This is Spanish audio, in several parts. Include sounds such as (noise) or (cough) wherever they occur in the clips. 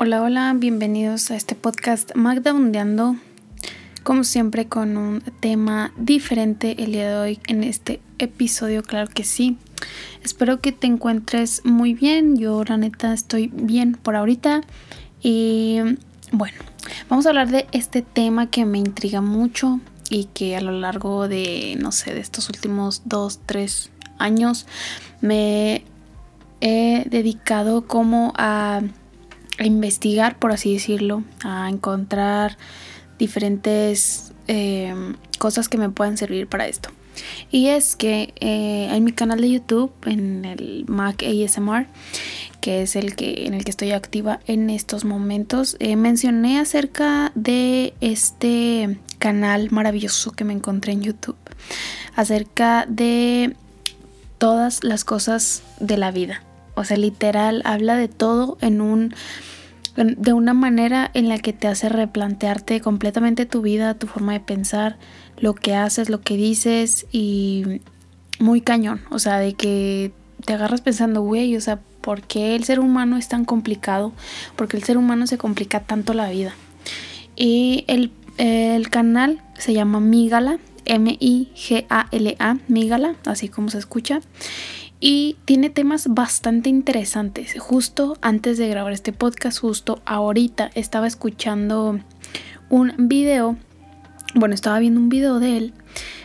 Hola, hola, bienvenidos a este podcast Magda Undeando. Como siempre, con un tema diferente el día de hoy en este episodio, claro que sí. Espero que te encuentres muy bien. Yo, la neta, estoy bien por ahorita. Y bueno, vamos a hablar de este tema que me intriga mucho y que a lo largo de, no sé, de estos últimos dos, tres años me he dedicado como a a investigar, por así decirlo, a encontrar diferentes eh, cosas que me puedan servir para esto. Y es que eh, en mi canal de YouTube, en el Mac ASMR, que es el que en el que estoy activa en estos momentos, eh, mencioné acerca de este canal maravilloso que me encontré en YouTube, acerca de todas las cosas de la vida. O sea, literal, habla de todo en un de una manera en la que te hace replantearte completamente tu vida, tu forma de pensar, lo que haces, lo que dices y muy cañón, o sea, de que te agarras pensando, güey, o sea, ¿por qué el ser humano es tan complicado? Porque el ser humano se complica tanto la vida. Y el, el canal se llama Migala, M-I-G-A-L-A, Migala, así como se escucha y tiene temas bastante interesantes. Justo antes de grabar este podcast, justo ahorita estaba escuchando un video, bueno, estaba viendo un video de él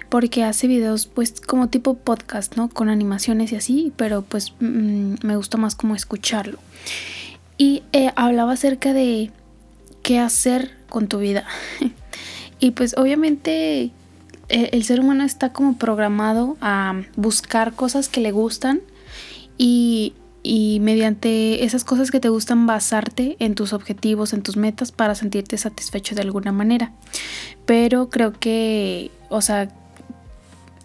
porque hace videos pues como tipo podcast, ¿no? Con animaciones y así, pero pues mm, me gusta más como escucharlo. Y eh, hablaba acerca de qué hacer con tu vida. (laughs) y pues obviamente el ser humano está como programado a buscar cosas que le gustan y, mediante esas cosas que te gustan basarte en tus objetivos, en tus metas para sentirte satisfecho de alguna manera. Pero creo que, o sea,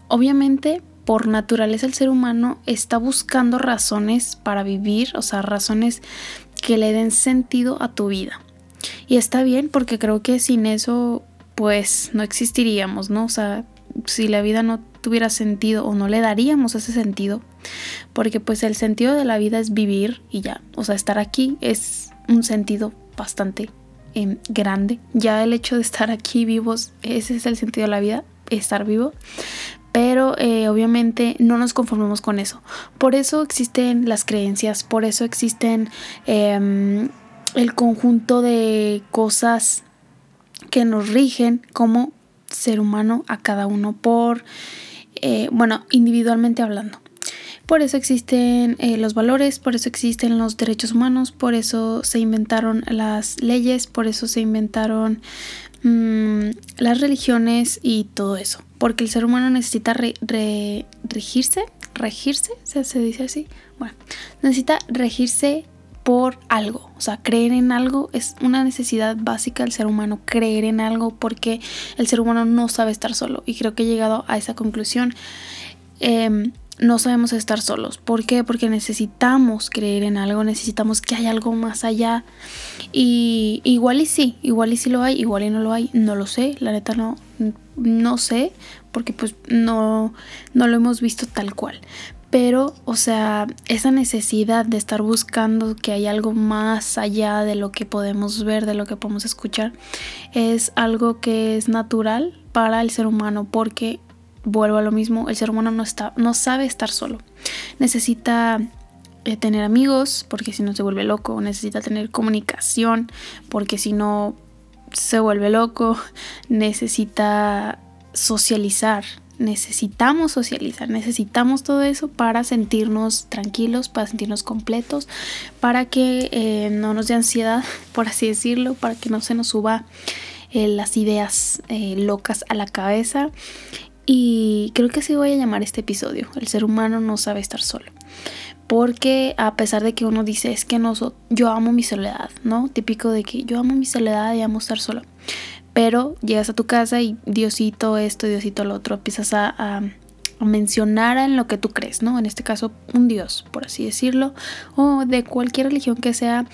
obviamente por naturaleza el ser humano está buscando razones para vivir, o sea, razones que le den sentido a tu vida. Y está bien porque creo que sin eso pues no existiríamos, ¿no? O sea, si la vida no tuviera sentido o no le daríamos ese sentido, porque pues el sentido de la vida es vivir y ya, o sea, estar aquí es un sentido bastante em, grande. Ya el hecho de estar aquí vivos, ese es el sentido de la vida, estar vivo. Pero eh, obviamente no nos conformamos con eso. Por eso existen las creencias, por eso existen em, el conjunto de cosas que nos rigen como ser humano a cada uno por, eh, bueno, individualmente hablando. Por eso existen eh, los valores, por eso existen los derechos humanos, por eso se inventaron las leyes, por eso se inventaron mm, las religiones y todo eso. Porque el ser humano necesita regirse, regirse, se dice así. Bueno, necesita regirse por algo. O sea, creer en algo es una necesidad básica del ser humano, creer en algo porque el ser humano no sabe estar solo. Y creo que he llegado a esa conclusión. Em, no sabemos estar solos. ¿Por qué? Porque necesitamos creer en algo, necesitamos que haya algo más allá. Y igual y sí, igual y sí lo hay, igual y no lo hay, no lo sé, la neta no, no sé, porque pues no, no lo hemos visto tal cual pero, o sea, esa necesidad de estar buscando que hay algo más allá de lo que podemos ver, de lo que podemos escuchar, es algo que es natural para el ser humano porque vuelvo a lo mismo, el ser humano no está no sabe estar solo. Necesita eh, tener amigos porque si no se vuelve loco, necesita tener comunicación porque si no se vuelve loco, (laughs) necesita socializar, necesitamos socializar, necesitamos todo eso para sentirnos tranquilos, para sentirnos completos, para que eh, no nos dé ansiedad, (laughs) por así decirlo, para que no se nos suba eh, las ideas eh, locas a la cabeza. Y creo que así voy a llamar este episodio. El ser humano no sabe estar solo. Porque a pesar de que uno dice es que no, yo amo mi soledad, ¿no? Típico de que yo amo mi soledad y amo estar solo pero llegas a tu casa y Diosito esto, Diosito lo otro, empiezas a, mencionar en lo que tú crees, ¿no? En este caso, un Dios, por así decirlo, o de cualquier religión que sea,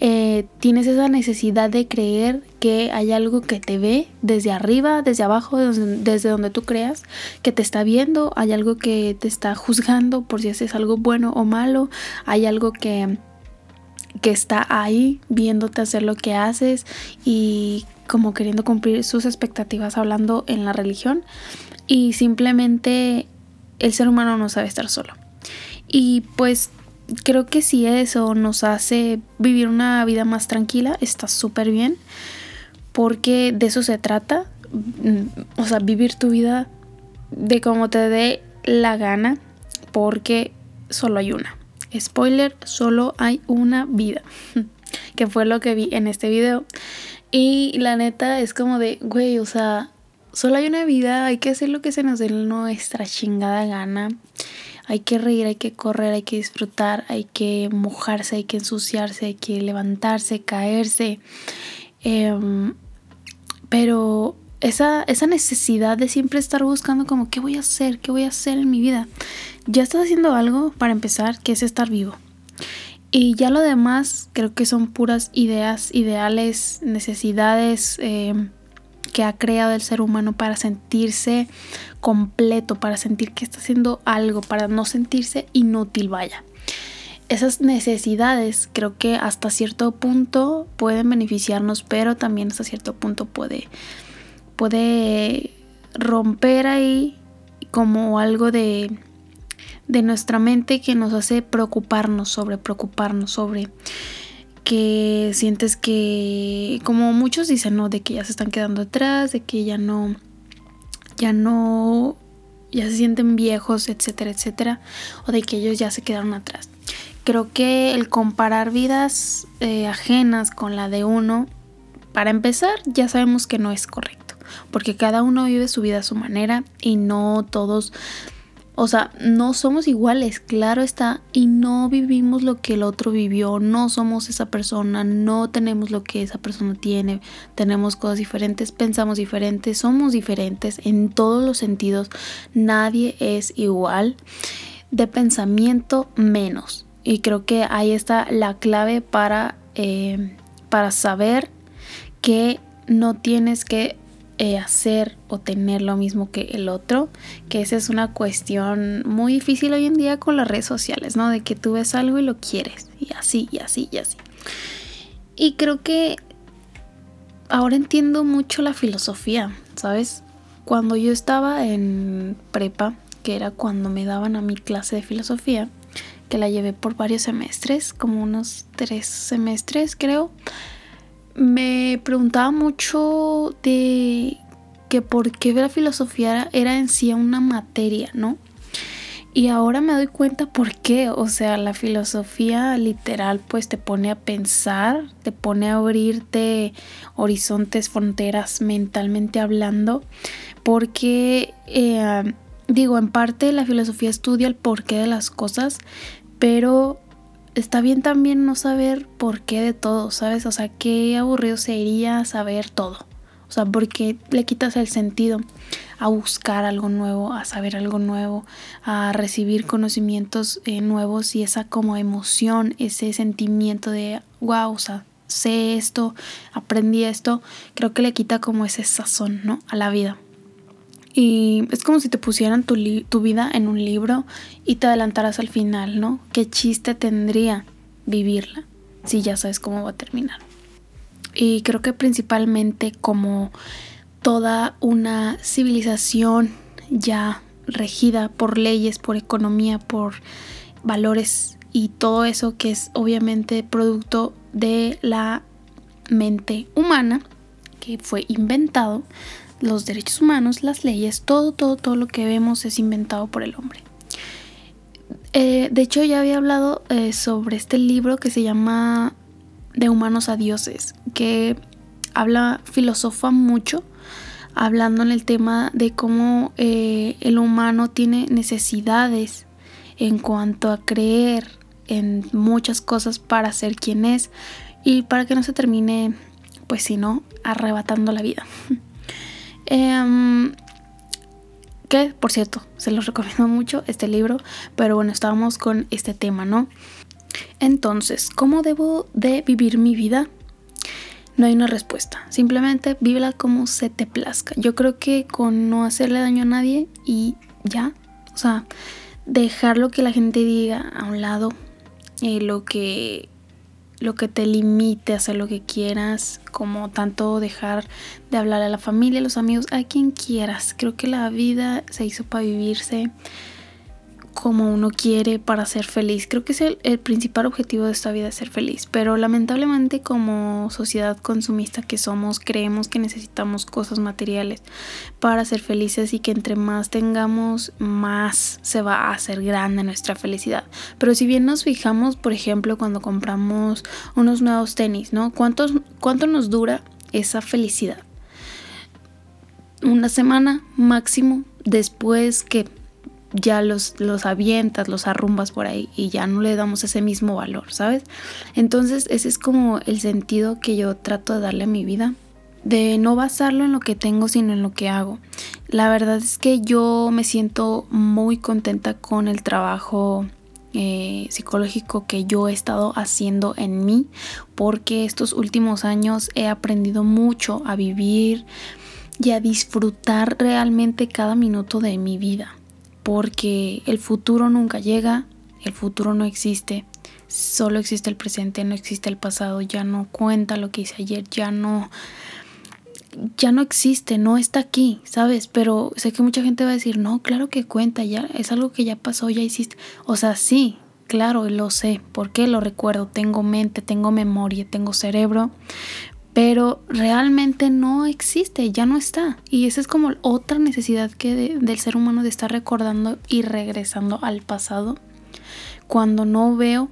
eh, tienes esa necesidad de creer que hay algo que te ve desde arriba, desde abajo, desde, desde, donde tú creas, que te está viendo, hay algo que te está juzgando por si haces algo bueno o malo, hay algo que que está ahí viéndote hacer lo que haces y como queriendo cumplir sus expectativas hablando en la religión y simplemente el ser humano no sabe estar solo. Y pues creo que si eso nos hace vivir una vida más tranquila, está súper bien, porque de eso se trata, mm, o sea, vivir tu vida de como te dé la gana, porque solo hay una. Spoiler, solo hay una vida, (laughs) que fue lo que vi en este video. Y la neta es como de, güey, o sea, solo hay una vida, hay que hacer lo que se nos dé nuestra chingada gana. Hay que reír, hay que correr, hay que disfrutar, hay que mojarse, hay que ensuciarse, hay que levantarse, caerse. Em, pero esa, esa necesidad de siempre estar buscando como, ¿qué voy a hacer? ¿Qué voy a hacer en mi vida? Ya estás haciendo algo para empezar, que es estar vivo. Y ya lo demás creo que son puras ideas, ideales, necesidades em, que ha creado el ser humano para sentirse completo, para sentir que está haciendo algo, para no sentirse inútil, vaya. Esas necesidades creo que hasta cierto punto pueden beneficiarnos, pero también hasta cierto punto puede, puede romper ahí como algo de, de nuestra mente que nos hace preocuparnos sobre, preocuparnos sobre que sientes que, como muchos dicen, ¿no? De que ya se están quedando atrás, de que ya no, ya no, ya se sienten viejos, etcétera, etcétera, o de que ellos ya se quedaron atrás. Creo que el comparar vidas eh, ajenas con la de uno, para empezar, ya sabemos que no es correcto, porque cada uno vive su vida a su manera y no todos o sea, no somos iguales, claro está, y no vivimos lo que el otro vivió, no somos esa persona, no tenemos lo que esa persona tiene, tenemos cosas diferentes, pensamos diferentes, somos diferentes en todos los sentidos, nadie es igual, de pensamiento menos. Y creo que ahí está la clave para, eh, para saber que no tienes que eh, hacer o tener lo mismo que el otro, que esa es una cuestión muy difícil hoy en día con las redes sociales, ¿no? De que tú ves algo y lo quieres, y así, y así, y así. Y creo que ahora entiendo mucho la filosofía, ¿sabes? Cuando yo estaba en prepa, que era cuando me daban a mi clase de filosofía, que la llevé por varios semestres, como unos tres semestres creo, me preguntaba mucho de que por qué la filosofía era en sí una materia, ¿no? Y ahora me doy cuenta por qué, o sea, la filosofía literal pues te pone a pensar, te pone a abrirte horizontes, fronteras mentalmente hablando, porque eh, digo, en parte la filosofía estudia el porqué de las cosas, pero está bien también no saber por qué de todo, ¿sabes? O sea, qué aburrido sería saber todo. O sea, porque le quitas el sentido a buscar algo nuevo, a saber algo nuevo, a recibir conocimientos eh, nuevos y esa como emoción, ese sentimiento de, wow, o sea, sé esto, aprendí esto, creo que le quita como ese sazón, ¿no? A la vida. Y es como si te pusieran tu, tu vida en un libro y te adelantaras al final, ¿no? ¿Qué chiste tendría vivirla si ya sabes cómo va a terminar? Y creo que principalmente como toda una civilización ya regida por leyes, por economía, por valores y todo eso que es obviamente producto de la mente humana que fue inventado los derechos humanos, las leyes, todo, todo, todo lo que vemos es inventado por el hombre. Eh, de hecho, ya había hablado eh, sobre este libro que se llama De humanos a dioses, que habla, filosofa mucho, hablando en el tema de cómo eh, el humano tiene necesidades en cuanto a creer en muchas cosas para ser quien es y para que no se termine, pues si no, arrebatando la vida. (laughs) Em, que, por cierto, se los recomiendo mucho este libro, pero bueno, estábamos con este tema, ¿no? Entonces, ¿cómo debo de vivir mi vida? No hay una respuesta, simplemente vívela como se te plazca. Yo creo que con no hacerle daño a nadie y ya, o sea, dejar lo que la gente diga a un lado, eh, lo que lo que te limite a hacer lo que quieras, como tanto dejar de hablar a la familia, a los amigos, a quien quieras. Creo que la vida se hizo para vivirse como uno quiere para ser feliz. Creo que es el, principal objetivo de esta vida, ser feliz. Pero lamentablemente como sociedad consumista que somos, creemos que necesitamos cosas materiales para ser felices y que entre más tengamos, más se va a hacer grande nuestra felicidad. Pero si bien nos fijamos, por ejemplo, cuando compramos unos nuevos tenis, ¿no? ¿Cuántos, ¿Cuánto nos dura esa felicidad? Una semana máximo después que ya los, los avientas, los arrumbas por ahí y ya no le damos ese mismo valor, ¿sabes? Entonces ese es como el sentido que yo trato de darle a mi vida, de no basarlo en lo que tengo, sino en lo que hago. La verdad es que yo me siento muy contenta con el trabajo eh, psicológico que yo he estado haciendo en mí, porque estos últimos años he aprendido mucho a vivir y a disfrutar realmente cada minuto de mi vida porque el futuro nunca llega, el futuro no existe, solo existe el presente, no existe el pasado, ya no cuenta lo que hice ayer, ya no ya no existe, no está aquí, ¿sabes? Pero sé que mucha gente va a decir, "No, claro que cuenta, ya es algo que ya pasó, ya hiciste." O sea, sí, claro, lo sé, porque lo recuerdo, tengo mente, tengo memoria, tengo cerebro, pero realmente no existe, ya no está. Y esa es como otra necesidad que del ser humano de estar recordando y regresando al pasado cuando no veo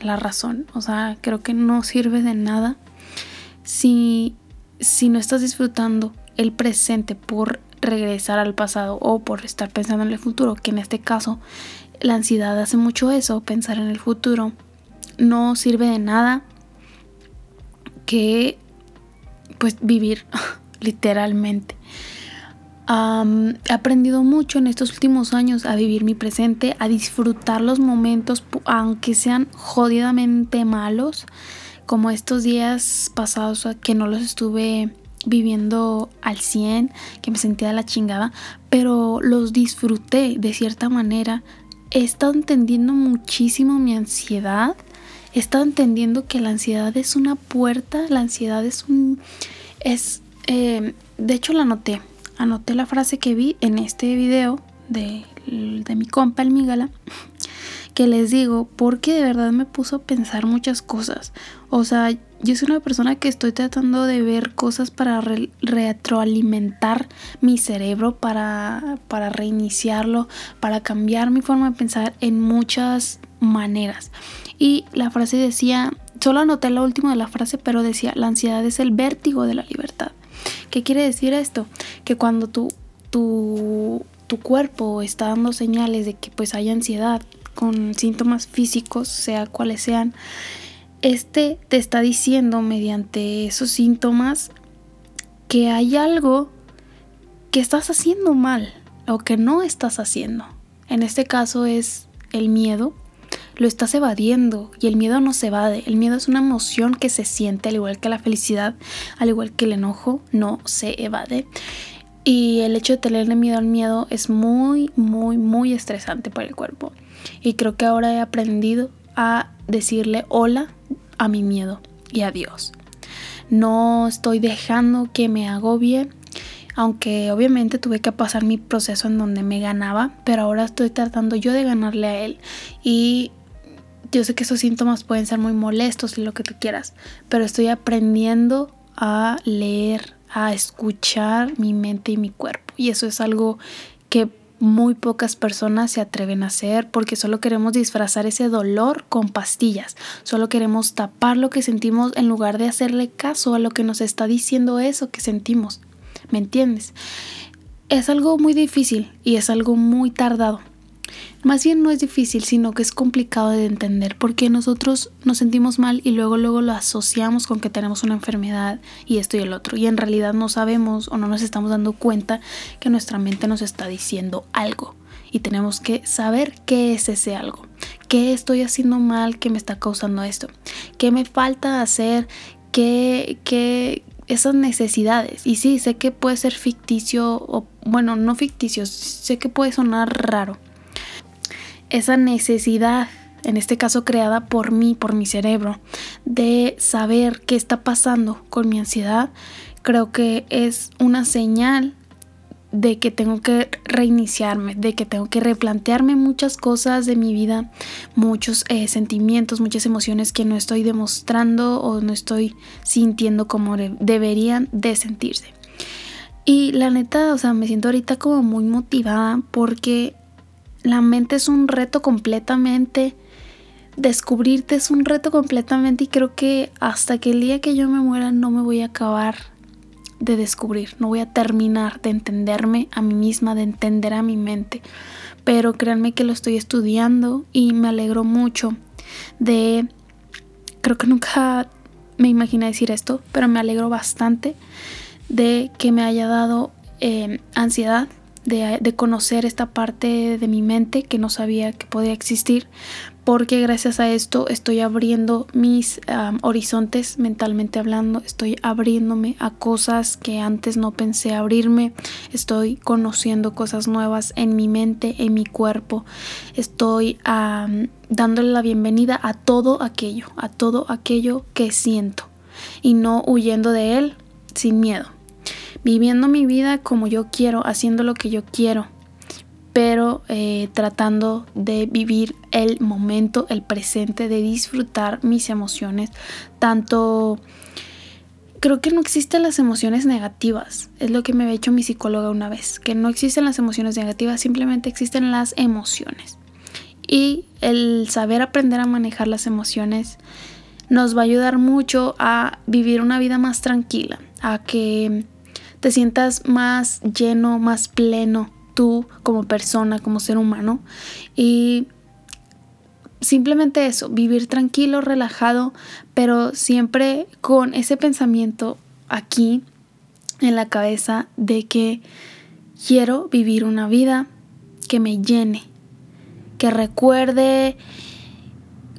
la razón. O sea, creo que no sirve de nada si, si no estás disfrutando el presente por regresar al pasado o por estar pensando en el futuro, que en este caso la ansiedad hace mucho eso, pensar en el futuro, no sirve de nada que pues vivir (laughs) literalmente. he aprendido mucho en estos últimos años a vivir mi presente, a disfrutar los momentos, aunque sean jodidamente malos, como estos días pasados que no los estuve viviendo al 100, que me sentía la chingada, pero los disfruté de cierta manera. He estado entendiendo muchísimo mi ansiedad he entendiendo que la ansiedad es una puerta, la ansiedad es un... es... Eh, de hecho la anoté, anoté la frase que vi en este video de, de mi compa el Migala, que les digo, porque de verdad me puso a pensar muchas cosas. O sea, yo soy una persona que estoy tratando de ver cosas para retroalimentar mi cerebro, para, para reiniciarlo, para cambiar mi forma de pensar en muchas maneras. Y la frase decía, solo anoté lo último de la frase, pero decía, la ansiedad es el vértigo de la libertad. ¿Qué quiere decir esto? Que cuando tu, tu, tu cuerpo está dando señales de que pues hay ansiedad con síntomas físicos, sea cuales sean, este te está diciendo mediante esos síntomas que hay algo que estás haciendo mal o que no estás haciendo. En este caso es el miedo, lo estás evadiendo y el miedo no se evade. El miedo es una emoción que se siente al igual que la felicidad, al igual que el enojo, no se evade. Y el hecho de tenerle miedo al miedo es muy, muy, muy estresante para el cuerpo. Y creo que ahora he aprendido a decirle hola a mi miedo y adiós. No estoy dejando que me agobie, aunque obviamente tuve que pasar mi proceso en donde me ganaba, pero ahora estoy tratando yo de ganarle a él. Y yo sé que esos síntomas pueden ser muy molestos y lo que tú quieras, pero estoy aprendiendo a leer, a escuchar mi mente y mi cuerpo. Y eso es algo que muy pocas personas se atreven a hacer porque solo queremos disfrazar ese dolor con pastillas. Solo queremos tapar lo que sentimos en lugar de hacerle caso a lo que nos está diciendo eso que sentimos. ¿Me entiendes? Es algo muy difícil y es algo muy tardado. Más bien no es difícil, sino que es complicado de entender porque nosotros nos sentimos mal y luego luego lo asociamos con que tenemos una enfermedad y esto y el otro. Y en realidad no sabemos o no nos estamos dando cuenta que nuestra mente nos está diciendo algo. Y tenemos que saber qué es ese algo. ¿Qué estoy haciendo mal que me está causando esto? ¿Qué me falta hacer? ¿Qué, qué, esas necesidades. Y sí, sé que puede ser ficticio o, bueno, no ficticio, sé que puede sonar raro, esa necesidad en este caso creada por mí, por mi cerebro, de saber qué está pasando con mi ansiedad, creo que es una señal de que tengo que reiniciarme, de que tengo que replantearme muchas cosas de mi vida, muchos eh, sentimientos, muchas emociones que no estoy demostrando o no estoy sintiendo como deberían de sentirse. Y la neta, o sea, me siento ahorita como muy motivada porque la mente es un reto completamente. Descubrirte es un reto completamente y creo que hasta que el día que yo me muera no me voy a acabar de descubrir, no voy a terminar de entenderme a mí misma, de entender a mi mente. Pero créanme que lo estoy estudiando y me alegro mucho de... Creo que nunca me imaginé decir esto, pero me alegro bastante de que me haya dado eh, ansiedad de, conocer esta parte de mi mente que no sabía que podía existir, porque gracias a esto estoy abriendo mis horizontes mentalmente hablando, estoy abriéndome a cosas que antes no pensé abrirme, estoy conociendo cosas nuevas en mi mente, en mi cuerpo, estoy dándole la bienvenida a todo aquello, a todo aquello que siento y no huyendo de él sin miedo viviendo mi vida como yo quiero, haciendo lo que yo quiero, pero eh, tratando de vivir el momento, el presente, de disfrutar mis emociones, tanto... Creo que no existen las emociones negativas, es lo que me había hecho mi psicóloga una vez, que no existen las emociones negativas, simplemente existen las emociones. Y el saber aprender a manejar las emociones nos va a ayudar mucho a vivir una vida más tranquila, a que te sientas más lleno, más pleno tú como persona, como ser humano. Y simplemente eso, vivir tranquilo, relajado, pero siempre con ese pensamiento aquí en la cabeza de que quiero vivir una vida que me llene, que recuerde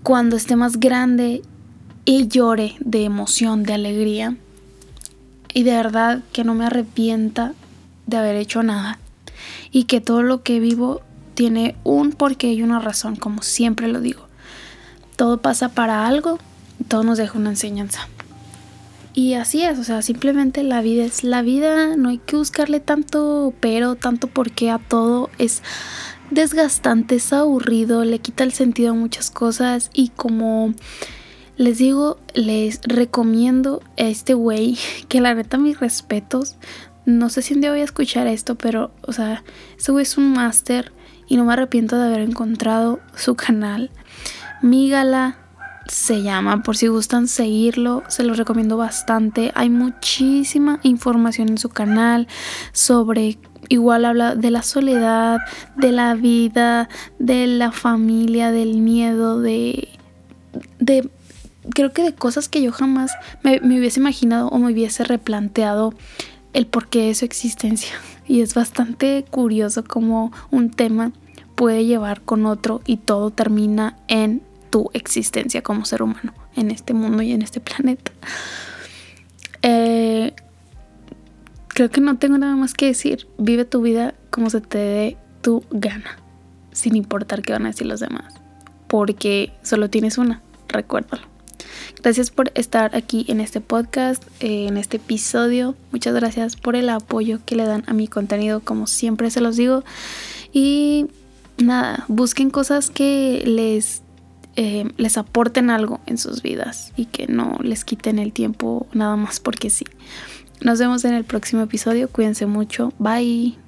cuando esté más grande y llore de emoción, de alegría y de verdad que no me arrepienta de haber hecho nada y que todo lo que vivo tiene un porqué y una razón, como siempre lo digo. Todo pasa para algo, todo nos deja una enseñanza. Y así es, o sea, simplemente la vida es la vida, no hay que buscarle tanto pero, tanto porqué a todo, es desgastante, es aburrido, le quita el sentido a muchas cosas y como les digo, les recomiendo a este güey (laughs) que la neta mis respetos. No sé si un día voy a escuchar esto, pero, o sea, este güey es un máster y no me arrepiento de haber encontrado su canal. Mígala se llama, por si gustan seguirlo, se los recomiendo bastante. Hay muchísima información en su canal sobre igual habla de la soledad, de la vida, de la familia, del miedo, de de creo que de cosas que yo jamás me, hubiese imaginado o me hubiese replanteado el porqué de su existencia. (laughs) Y es bastante curioso cómo un tema puede llevar con otro y todo termina en tu existencia como ser humano en este mundo y en este planeta. Eh, creo que no tengo nada más que decir. Vive tu vida como se te dé tu gana, sin importar qué van a decir los demás, porque solo tienes una, recuérdalo. Gracias por estar aquí en este podcast, eh, en este episodio. Muchas gracias por el apoyo que le dan a mi contenido, como siempre se los digo. Y nada, busquen cosas que les, eh, les aporten algo en sus vidas y que no les quiten el tiempo nada más porque sí. Nos vemos en el próximo episodio. Cuídense mucho. Bye.